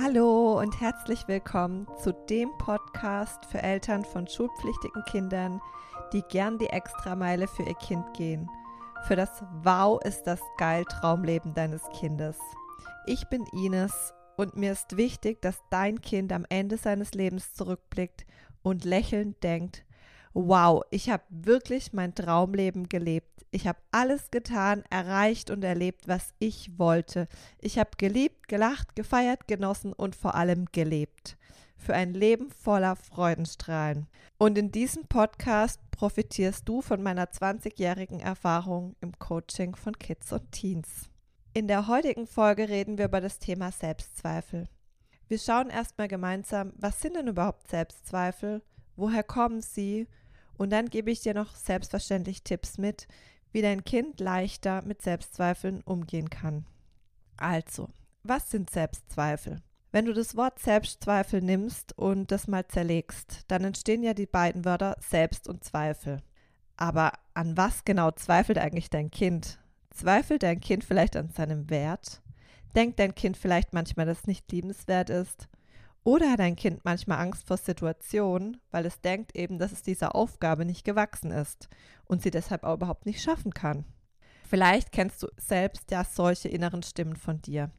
Hallo und herzlich willkommen zu dem Podcast für Eltern von schulpflichtigen Kindern, die gern die Extrameile für ihr Kind gehen. Für das Wow ist das geil Traumleben deines Kindes. Ich bin Ines und mir ist wichtig, dass dein Kind am Ende seines Lebens zurückblickt und lächelnd denkt, wow, ich habe wirklich mein Traumleben gelebt. Ich habe alles getan, erreicht und erlebt, was ich wollte. Ich habe geliebt, gelacht, gefeiert, genossen und vor allem gelebt. Für ein Leben voller Freudenstrahlen. Und in diesem Podcast profitierst du von meiner 20-jährigen Erfahrung im Coaching von Kids und Teens. In der heutigen Folge reden wir über das Thema Selbstzweifel. Wir schauen erstmal gemeinsam, was sind denn überhaupt Selbstzweifel? Woher kommen sie? Und dann gebe ich dir noch selbstverständlich Tipps mit, wie dein Kind leichter mit Selbstzweifeln umgehen kann. Also, was sind Selbstzweifel? Wenn du das Wort Selbstzweifel nimmst und das mal zerlegst, dann entstehen ja die beiden Wörter Selbst und Zweifel. Aber an was genau zweifelt eigentlich dein Kind? Zweifelt dein Kind vielleicht an seinem Wert? Denkt dein Kind vielleicht manchmal, dass es nicht liebenswert ist? Oder hat ein Kind manchmal Angst vor Situationen, weil es denkt eben, dass es dieser Aufgabe nicht gewachsen ist und sie deshalb auch überhaupt nicht schaffen kann. Vielleicht kennst du selbst ja solche inneren Stimmen von dir,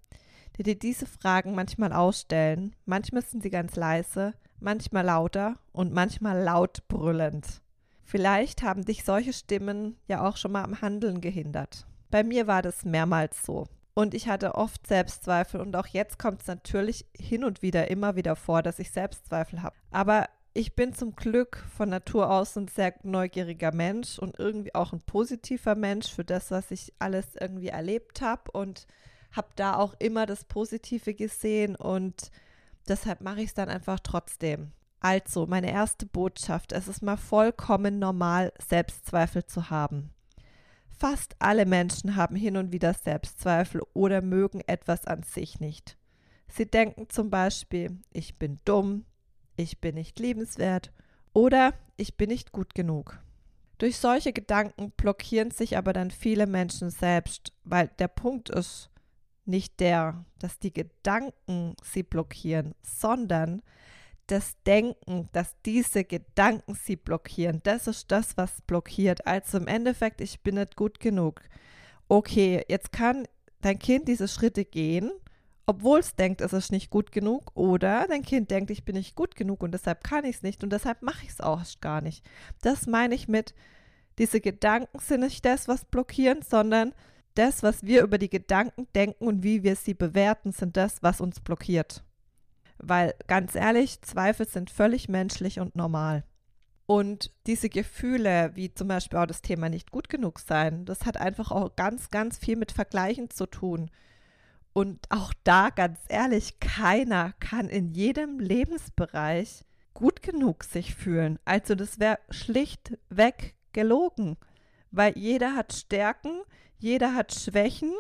die dir diese Fragen manchmal ausstellen. Manchmal sind sie ganz leise, manchmal lauter und manchmal laut brüllend. Vielleicht haben dich solche Stimmen ja auch schon mal am Handeln gehindert. Bei mir war das mehrmals so. Und ich hatte oft Selbstzweifel und auch jetzt kommt es natürlich hin und wieder immer wieder vor, dass ich Selbstzweifel habe. Aber ich bin zum Glück von Natur aus ein sehr neugieriger Mensch und irgendwie auch ein positiver Mensch für das, was ich alles irgendwie erlebt habe und habe da auch immer das Positive gesehen und deshalb mache ich es dann einfach trotzdem. Also, meine erste Botschaft, es ist mal vollkommen normal, Selbstzweifel zu haben. Fast alle Menschen haben hin und wieder Selbstzweifel oder mögen etwas an sich nicht. Sie denken zum Beispiel, ich bin dumm, ich bin nicht liebenswert oder ich bin nicht gut genug. Durch solche Gedanken blockieren sich aber dann viele Menschen selbst, weil der Punkt ist nicht der, dass die Gedanken sie blockieren, sondern das Denken, dass diese Gedanken sie blockieren, das ist das, was blockiert. Also im Endeffekt, ich bin nicht gut genug. Okay, jetzt kann dein Kind diese Schritte gehen, obwohl es denkt, es ist nicht gut genug, oder dein Kind denkt, ich bin nicht gut genug und deshalb kann ich es nicht und deshalb mache ich es auch gar nicht. Das meine ich mit, diese Gedanken sind nicht das, was blockieren, sondern das, was wir über die Gedanken denken und wie wir sie bewerten, sind das, was uns blockiert. Weil ganz ehrlich, Zweifel sind völlig menschlich und normal. Und diese Gefühle, wie zum Beispiel auch das Thema nicht gut genug sein, das hat einfach auch ganz, ganz viel mit Vergleichen zu tun. Und auch da, ganz ehrlich, keiner kann in jedem Lebensbereich gut genug sich fühlen. Also das wäre schlichtweg gelogen, weil jeder hat Stärken, jeder hat Schwächen,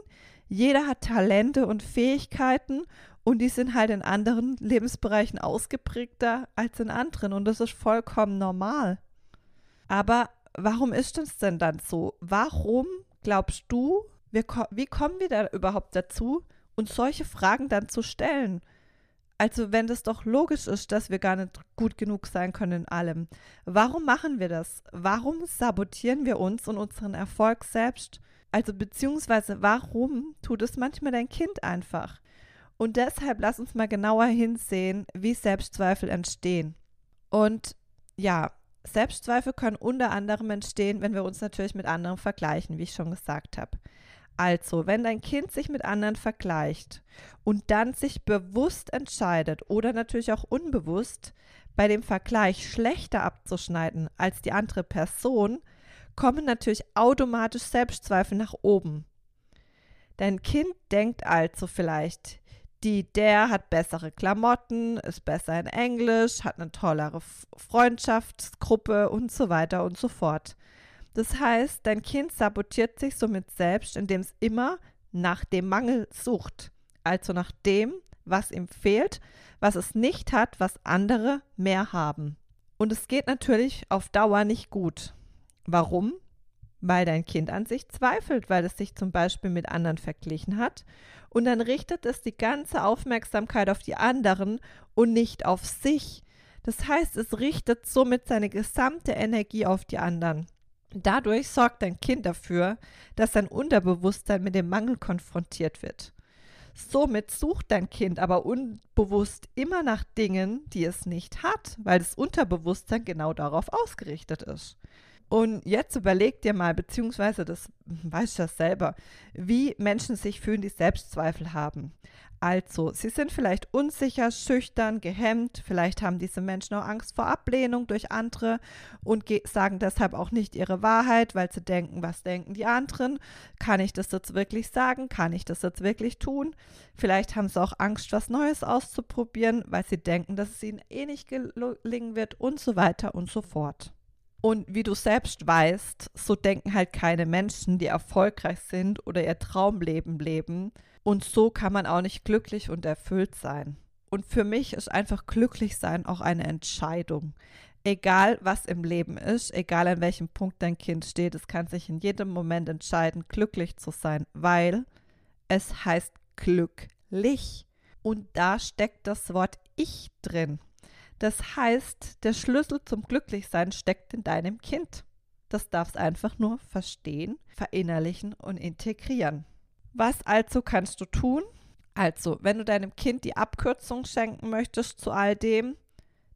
jeder hat Talente und Fähigkeiten und die sind halt in anderen Lebensbereichen ausgeprägter als in anderen und das ist vollkommen normal. Aber warum ist es denn dann so? Warum glaubst du, wir, wie kommen wir da überhaupt dazu, uns solche Fragen dann zu stellen? Also wenn das doch logisch ist, dass wir gar nicht gut genug sein können in allem, warum machen wir das? Warum sabotieren wir uns und unseren Erfolg selbst? Also beziehungsweise warum tut es manchmal dein Kind einfach? Und deshalb lass uns mal genauer hinsehen, wie Selbstzweifel entstehen. Und ja, Selbstzweifel können unter anderem entstehen, wenn wir uns natürlich mit anderen vergleichen, wie ich schon gesagt habe. Also, wenn dein Kind sich mit anderen vergleicht und dann sich bewusst entscheidet oder natürlich auch unbewusst bei dem Vergleich schlechter abzuschneiden als die andere Person, kommen natürlich automatisch Selbstzweifel nach oben. Dein Kind denkt also vielleicht, die, der hat bessere Klamotten, ist besser in Englisch, hat eine tollere Freundschaftsgruppe und so weiter und so fort. Das heißt, dein Kind sabotiert sich somit selbst, indem es immer nach dem Mangel sucht. Also nach dem, was ihm fehlt, was es nicht hat, was andere mehr haben. Und es geht natürlich auf Dauer nicht gut. Warum? Weil dein Kind an sich zweifelt, weil es sich zum Beispiel mit anderen verglichen hat. Und dann richtet es die ganze Aufmerksamkeit auf die anderen und nicht auf sich. Das heißt, es richtet somit seine gesamte Energie auf die anderen. Dadurch sorgt dein Kind dafür, dass sein Unterbewusstsein mit dem Mangel konfrontiert wird. Somit sucht dein Kind aber unbewusst immer nach Dingen, die es nicht hat, weil das Unterbewusstsein genau darauf ausgerichtet ist. Und jetzt überleg dir mal, beziehungsweise das weißt du das selber, wie Menschen sich fühlen, die Selbstzweifel haben. Also, sie sind vielleicht unsicher, schüchtern, gehemmt, vielleicht haben diese Menschen auch Angst vor Ablehnung durch andere und sagen deshalb auch nicht ihre Wahrheit, weil sie denken, was denken die anderen? Kann ich das jetzt wirklich sagen? Kann ich das jetzt wirklich tun? Vielleicht haben sie auch Angst, was Neues auszuprobieren, weil sie denken, dass es ihnen eh nicht gelingen wird und so weiter und so fort. Und wie du selbst weißt, so denken halt keine Menschen, die erfolgreich sind oder ihr Traumleben leben. Und so kann man auch nicht glücklich und erfüllt sein. Und für mich ist einfach glücklich sein auch eine Entscheidung. Egal was im Leben ist, egal an welchem Punkt dein Kind steht, es kann sich in jedem Moment entscheiden, glücklich zu sein, weil es heißt glücklich. Und da steckt das Wort Ich drin. Das heißt, der Schlüssel zum Glücklichsein steckt in deinem Kind. Das darfst einfach nur verstehen, verinnerlichen und integrieren. Was also kannst du tun? Also, wenn du deinem Kind die Abkürzung schenken möchtest zu all dem,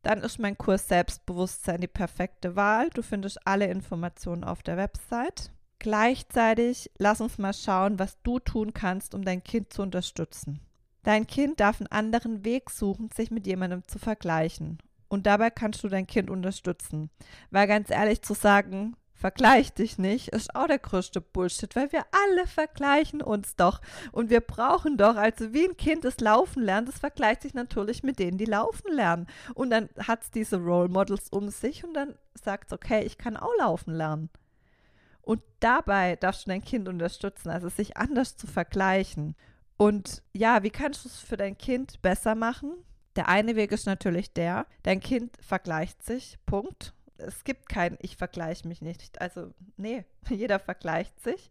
dann ist mein Kurs Selbstbewusstsein die perfekte Wahl. Du findest alle Informationen auf der Website. Gleichzeitig lass uns mal schauen, was du tun kannst, um dein Kind zu unterstützen. Dein Kind darf einen anderen Weg suchen, sich mit jemandem zu vergleichen. Und dabei kannst du dein Kind unterstützen. Weil ganz ehrlich zu sagen, vergleich dich nicht, ist auch der größte Bullshit, weil wir alle vergleichen uns doch. Und wir brauchen doch, also wie ein Kind das Laufen lernt, das vergleicht sich natürlich mit denen, die laufen lernen. Und dann hat es diese Role Models um sich und dann sagt es, okay, ich kann auch laufen lernen. Und dabei darfst du dein Kind unterstützen, also sich anders zu vergleichen. Und ja, wie kannst du es für dein Kind besser machen? Der eine Weg ist natürlich der, dein Kind vergleicht sich, Punkt. Es gibt kein Ich vergleiche mich nicht. Also, nee, jeder vergleicht sich.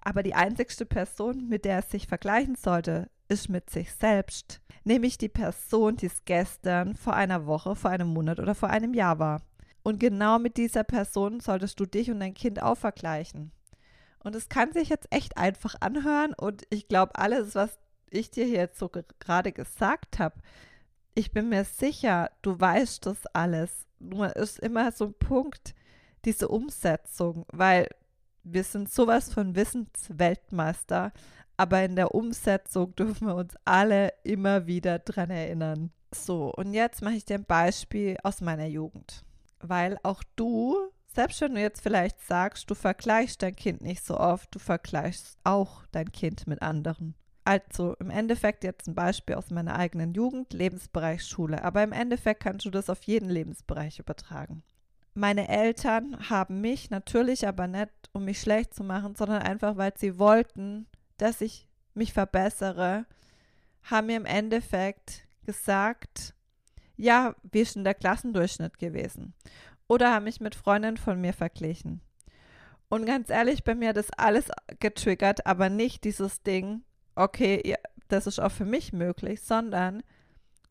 Aber die einzigste Person, mit der es sich vergleichen sollte, ist mit sich selbst. Nämlich die Person, die es gestern, vor einer Woche, vor einem Monat oder vor einem Jahr war. Und genau mit dieser Person solltest du dich und dein Kind auch vergleichen. Und es kann sich jetzt echt einfach anhören und ich glaube, alles, was ich dir hier jetzt so gerade gesagt habe, ich bin mir sicher, du weißt das alles. Nur ist immer so ein Punkt, diese Umsetzung, weil wir sind sowas von Wissensweltmeister, aber in der Umsetzung dürfen wir uns alle immer wieder dran erinnern. So, und jetzt mache ich dir ein Beispiel aus meiner Jugend, weil auch du selbst wenn du jetzt vielleicht sagst, du vergleichst dein Kind nicht so oft, du vergleichst auch dein Kind mit anderen. Also im Endeffekt jetzt ein Beispiel aus meiner eigenen Jugend, Lebensbereich Schule. Aber im Endeffekt kannst du das auf jeden Lebensbereich übertragen. Meine Eltern haben mich natürlich aber nicht, um mich schlecht zu machen, sondern einfach, weil sie wollten, dass ich mich verbessere, haben mir im Endeffekt gesagt, ja, ist denn der Klassendurchschnitt gewesen? Oder haben mich mit Freundinnen von mir verglichen. Und ganz ehrlich, bei mir hat das alles getriggert, aber nicht dieses Ding, okay, das ist auch für mich möglich, sondern,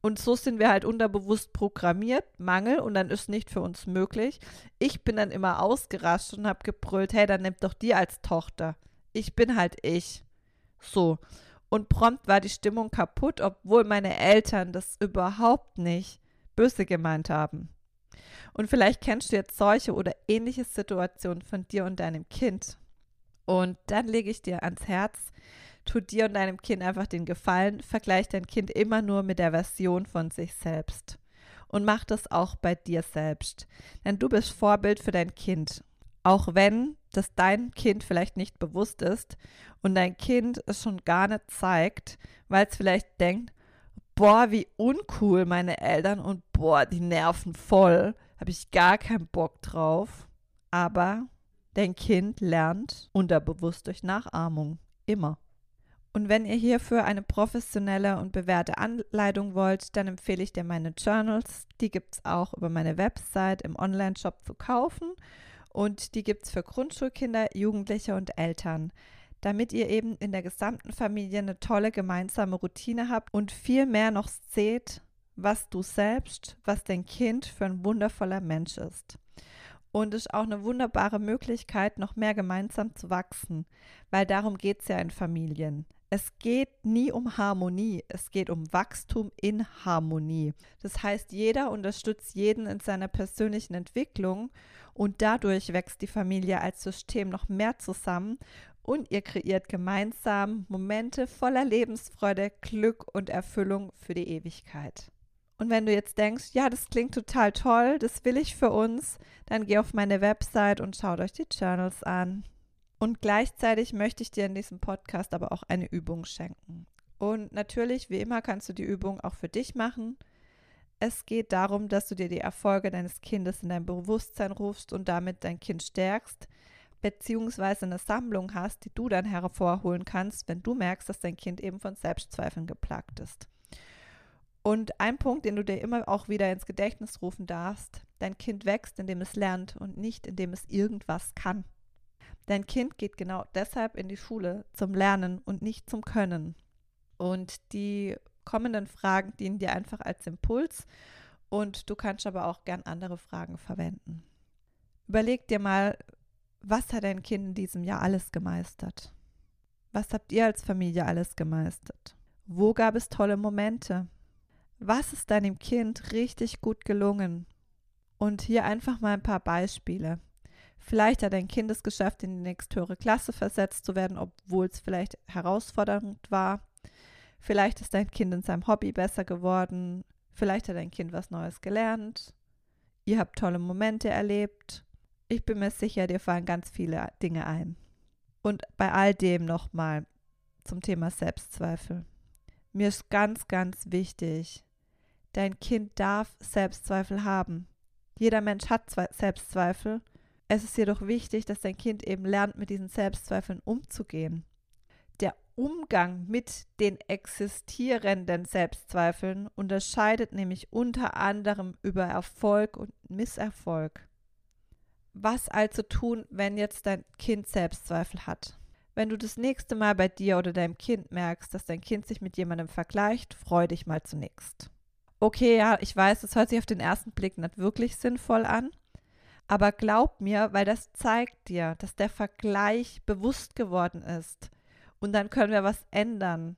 und so sind wir halt unterbewusst programmiert, Mangel, und dann ist nicht für uns möglich. Ich bin dann immer ausgerascht und habe gebrüllt, hey, dann nimm doch die als Tochter. Ich bin halt ich. So. Und prompt war die Stimmung kaputt, obwohl meine Eltern das überhaupt nicht böse gemeint haben. Und vielleicht kennst du jetzt solche oder ähnliche Situationen von dir und deinem Kind. Und dann lege ich dir ans Herz, tu dir und deinem Kind einfach den Gefallen, vergleich dein Kind immer nur mit der Version von sich selbst. Und mach das auch bei dir selbst. Denn du bist Vorbild für dein Kind. Auch wenn das dein Kind vielleicht nicht bewusst ist und dein Kind es schon gar nicht zeigt, weil es vielleicht denkt, boah, wie uncool meine Eltern und boah, die nerven voll habe ich gar keinen Bock drauf. Aber dein Kind lernt unterbewusst durch Nachahmung. Immer. Und wenn ihr hierfür eine professionelle und bewährte Anleitung wollt, dann empfehle ich dir meine Journals. Die gibt es auch über meine Website im Online-Shop zu kaufen. Und die gibt es für Grundschulkinder, Jugendliche und Eltern, damit ihr eben in der gesamten Familie eine tolle gemeinsame Routine habt und viel mehr noch seht, was du selbst, was dein Kind für ein wundervoller Mensch ist. Und ist auch eine wunderbare Möglichkeit, noch mehr gemeinsam zu wachsen, weil darum geht es ja in Familien. Es geht nie um Harmonie, es geht um Wachstum in Harmonie. Das heißt, jeder unterstützt jeden in seiner persönlichen Entwicklung und dadurch wächst die Familie als System noch mehr zusammen und ihr kreiert gemeinsam Momente voller Lebensfreude, Glück und Erfüllung für die Ewigkeit. Und wenn du jetzt denkst, ja, das klingt total toll, das will ich für uns, dann geh auf meine Website und schaut euch die Journals an. Und gleichzeitig möchte ich dir in diesem Podcast aber auch eine Übung schenken. Und natürlich, wie immer, kannst du die Übung auch für dich machen. Es geht darum, dass du dir die Erfolge deines Kindes in dein Bewusstsein rufst und damit dein Kind stärkst, beziehungsweise eine Sammlung hast, die du dann hervorholen kannst, wenn du merkst, dass dein Kind eben von Selbstzweifeln geplagt ist. Und ein Punkt, den du dir immer auch wieder ins Gedächtnis rufen darfst, dein Kind wächst, indem es lernt und nicht indem es irgendwas kann. Dein Kind geht genau deshalb in die Schule zum Lernen und nicht zum Können. Und die kommenden Fragen dienen dir einfach als Impuls und du kannst aber auch gern andere Fragen verwenden. Überleg dir mal, was hat dein Kind in diesem Jahr alles gemeistert? Was habt ihr als Familie alles gemeistert? Wo gab es tolle Momente? Was ist deinem Kind richtig gut gelungen? Und hier einfach mal ein paar Beispiele. Vielleicht hat ein Kind es geschafft, in die nächsthöhere Klasse versetzt zu werden, obwohl es vielleicht herausfordernd war. Vielleicht ist dein Kind in seinem Hobby besser geworden. Vielleicht hat dein Kind was Neues gelernt. Ihr habt tolle Momente erlebt. Ich bin mir sicher, dir fallen ganz viele Dinge ein. Und bei all dem nochmal zum Thema Selbstzweifel. Mir ist ganz, ganz wichtig, dein Kind darf Selbstzweifel haben. Jeder Mensch hat Selbstzweifel es ist jedoch wichtig, dass dein Kind eben lernt, mit diesen Selbstzweifeln umzugehen. Der Umgang mit den existierenden Selbstzweifeln unterscheidet nämlich unter anderem über Erfolg und Misserfolg. Was also tun, wenn jetzt dein Kind Selbstzweifel hat? Wenn du das nächste Mal bei dir oder deinem Kind merkst, dass dein Kind sich mit jemandem vergleicht, freu dich mal zunächst. Okay, ja, ich weiß, das hört sich auf den ersten Blick nicht wirklich sinnvoll an, aber glaub mir, weil das zeigt dir, dass der Vergleich bewusst geworden ist. Und dann können wir was ändern.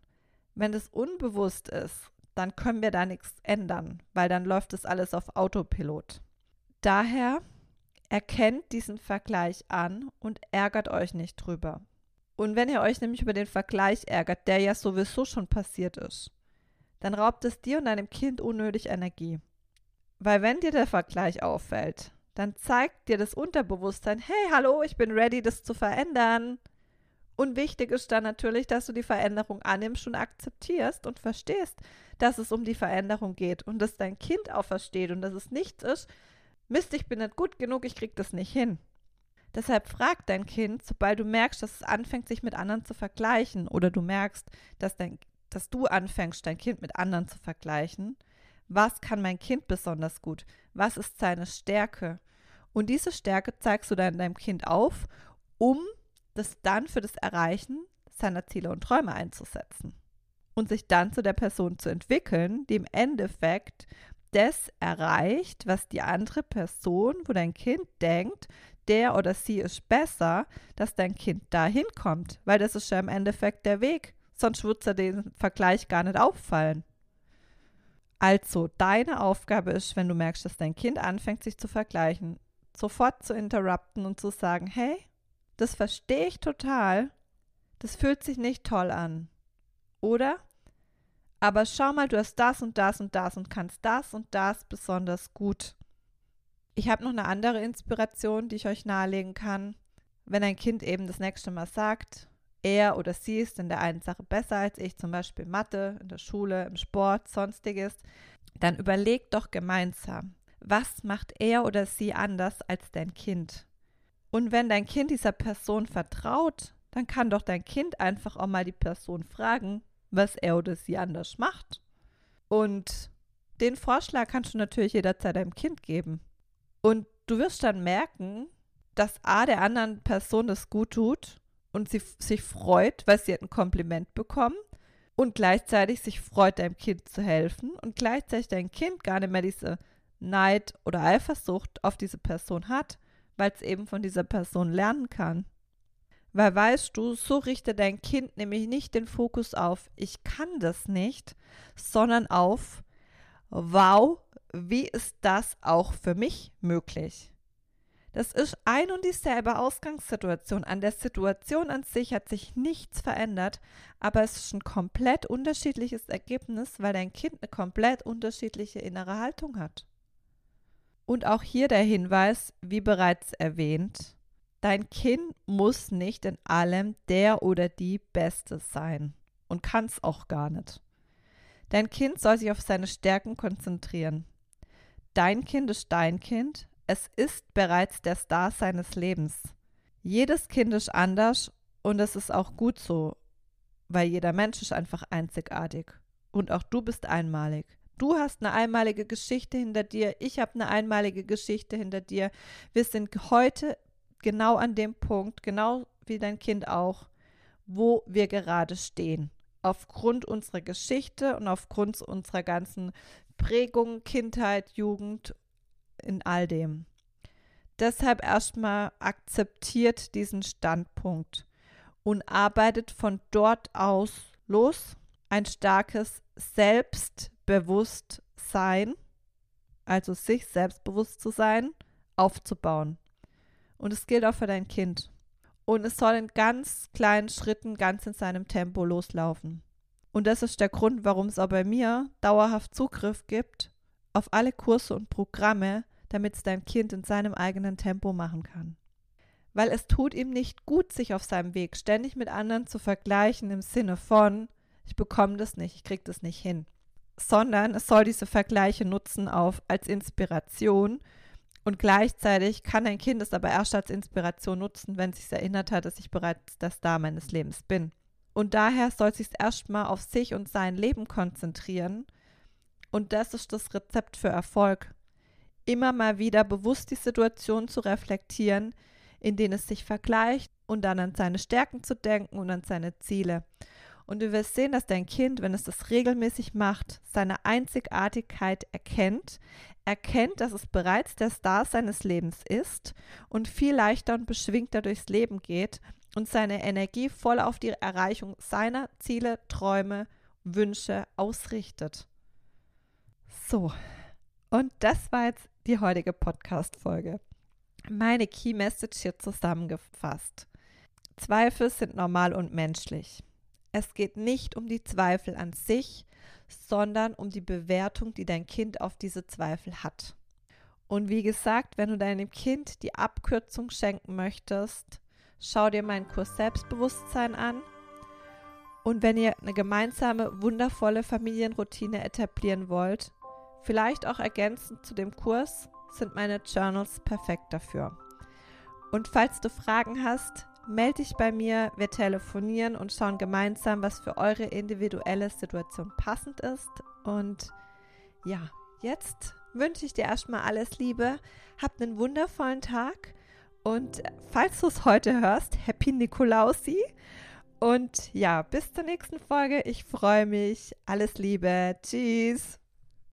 Wenn es unbewusst ist, dann können wir da nichts ändern, weil dann läuft es alles auf Autopilot. Daher erkennt diesen Vergleich an und ärgert euch nicht drüber. Und wenn ihr euch nämlich über den Vergleich ärgert, der ja sowieso schon passiert ist, dann raubt es dir und deinem Kind unnötig Energie. Weil wenn dir der Vergleich auffällt, dann zeigt dir das Unterbewusstsein, hey, hallo, ich bin ready, das zu verändern. Und wichtig ist dann natürlich, dass du die Veränderung annimmst und akzeptierst und verstehst, dass es um die Veränderung geht und dass dein Kind auch versteht und dass es nichts ist, Mist, ich bin nicht gut genug, ich krieg das nicht hin. Deshalb frag dein Kind, sobald du merkst, dass es anfängt, sich mit anderen zu vergleichen oder du merkst, dass, dein, dass du anfängst, dein Kind mit anderen zu vergleichen, was kann mein Kind besonders gut? Was ist seine Stärke? Und diese Stärke zeigst du dann deinem Kind auf, um das dann für das Erreichen seiner Ziele und Träume einzusetzen. Und sich dann zu der Person zu entwickeln, die im Endeffekt das erreicht, was die andere Person, wo dein Kind denkt, der oder sie ist besser, dass dein Kind dahin kommt, weil das ist ja im Endeffekt der Weg. Sonst würde es ja den Vergleich gar nicht auffallen. Also, deine Aufgabe ist, wenn du merkst, dass dein Kind anfängt, sich zu vergleichen, sofort zu interrupten und zu sagen, hey, das verstehe ich total, das fühlt sich nicht toll an. Oder? Aber schau mal, du hast das und das und das und kannst das und das besonders gut. Ich habe noch eine andere Inspiration, die ich euch nahelegen kann. Wenn ein Kind eben das nächste Mal sagt, er oder sie ist in der einen Sache besser als ich, zum Beispiel Mathe, in der Schule, im Sport, sonstiges, dann überleg doch gemeinsam, was macht er oder sie anders als dein Kind? Und wenn dein Kind dieser Person vertraut, dann kann doch dein Kind einfach auch mal die Person fragen, was er oder sie anders macht. Und den Vorschlag kannst du natürlich jederzeit deinem Kind geben. Und du wirst dann merken, dass A der anderen Person das gut tut und sie sich freut, weil sie hat ein Kompliment bekommen und gleichzeitig sich freut, deinem Kind zu helfen und gleichzeitig dein Kind gar nicht mehr diese Neid oder Eifersucht auf diese Person hat, weil es eben von dieser Person lernen kann. Weil weißt du, so richtet dein Kind nämlich nicht den Fokus auf, ich kann das nicht, sondern auf, wow, wie ist das auch für mich möglich? Das ist ein und dieselbe Ausgangssituation. An der Situation an sich hat sich nichts verändert, aber es ist ein komplett unterschiedliches Ergebnis, weil dein Kind eine komplett unterschiedliche innere Haltung hat. Und auch hier der Hinweis, wie bereits erwähnt, dein Kind muss nicht in allem der oder die Beste sein und kann es auch gar nicht. Dein Kind soll sich auf seine Stärken konzentrieren. Dein Kind ist dein Kind, es ist bereits der Star seines Lebens. Jedes Kind ist anders und es ist auch gut so, weil jeder Mensch ist einfach einzigartig. Und auch du bist einmalig. Du hast eine einmalige Geschichte hinter dir, ich habe eine einmalige Geschichte hinter dir. Wir sind heute genau an dem Punkt, genau wie dein Kind auch, wo wir gerade stehen. Aufgrund unserer Geschichte und aufgrund unserer ganzen Prägung, Kindheit, Jugend in all dem. Deshalb erstmal akzeptiert diesen Standpunkt und arbeitet von dort aus los ein starkes Selbstbewusstsein, also sich selbstbewusst zu sein, aufzubauen. Und es gilt auch für dein Kind. Und es soll in ganz kleinen Schritten, ganz in seinem Tempo loslaufen. Und das ist der Grund, warum es auch bei mir dauerhaft Zugriff gibt auf alle Kurse und Programme, damit es dein Kind in seinem eigenen Tempo machen kann. Weil es tut ihm nicht gut, sich auf seinem Weg ständig mit anderen zu vergleichen im Sinne von, ich bekomme das nicht, ich kriege das nicht hin. Sondern es soll diese Vergleiche nutzen auf als Inspiration und gleichzeitig kann ein Kind es aber erst als Inspiration nutzen, wenn es sich erinnert hat, dass ich bereits der Star meines Lebens bin. Und daher soll es sich erstmal auf sich und sein Leben konzentrieren. Und das ist das Rezept für Erfolg immer mal wieder bewusst die Situation zu reflektieren, in denen es sich vergleicht und dann an seine Stärken zu denken und an seine Ziele. Und du wirst sehen, dass dein Kind, wenn es das regelmäßig macht, seine Einzigartigkeit erkennt, erkennt, dass es bereits der Star seines Lebens ist und viel leichter und beschwingter durchs Leben geht und seine Energie voll auf die Erreichung seiner Ziele, Träume, Wünsche ausrichtet. So, und das war jetzt die heutige Podcast-Folge. Meine Key Message hier zusammengefasst. Zweifel sind normal und menschlich. Es geht nicht um die Zweifel an sich, sondern um die Bewertung, die dein Kind auf diese Zweifel hat. Und wie gesagt, wenn du deinem Kind die Abkürzung schenken möchtest, schau dir meinen Kurs Selbstbewusstsein an. Und wenn ihr eine gemeinsame, wundervolle Familienroutine etablieren wollt, Vielleicht auch ergänzend zu dem Kurs sind meine Journals perfekt dafür. Und falls du Fragen hast, melde dich bei mir, wir telefonieren und schauen gemeinsam, was für eure individuelle Situation passend ist. Und ja, jetzt wünsche ich dir erstmal alles Liebe, habt einen wundervollen Tag und falls du es heute hörst, Happy Nikolausi. Und ja, bis zur nächsten Folge. Ich freue mich. Alles Liebe. Tschüss.